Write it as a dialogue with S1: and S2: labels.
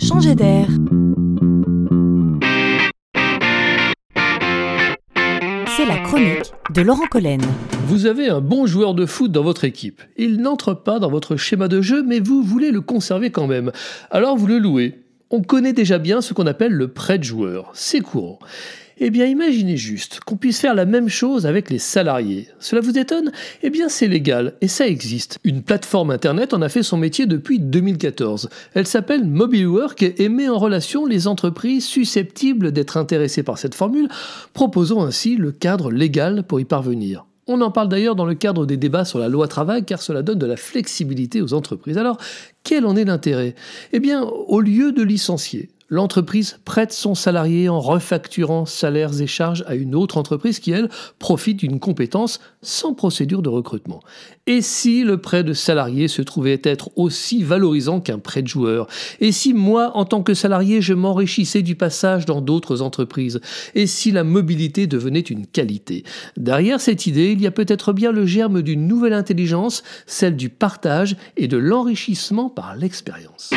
S1: changer d'air. C'est la chronique de Laurent Collen.
S2: Vous avez un bon joueur de foot dans votre équipe. Il n'entre pas dans votre schéma de jeu, mais vous voulez le conserver quand même. Alors vous le louez. On connaît déjà bien ce qu'on appelle le prêt de joueur. C'est courant. Eh bien, imaginez juste qu'on puisse faire la même chose avec les salariés. Cela vous étonne? Eh bien, c'est légal et ça existe. Une plateforme internet en a fait son métier depuis 2014. Elle s'appelle MobileWork et met en relation les entreprises susceptibles d'être intéressées par cette formule, proposant ainsi le cadre légal pour y parvenir. On en parle d'ailleurs dans le cadre des débats sur la loi travail car cela donne de la flexibilité aux entreprises. Alors, quel en est l'intérêt? Eh bien, au lieu de licencier, l'entreprise prête son salarié en refacturant salaires et charges à une autre entreprise qui, elle, profite d'une compétence sans procédure de recrutement. Et si le prêt de salarié se trouvait être aussi valorisant qu'un prêt de joueur? Et si moi, en tant que salarié, je m'enrichissais du passage dans d'autres entreprises? Et si la mobilité devenait une qualité? Derrière cette idée, il y a peut-être bien le germe d'une nouvelle intelligence, celle du partage et de l'enrichissement par l'expérience.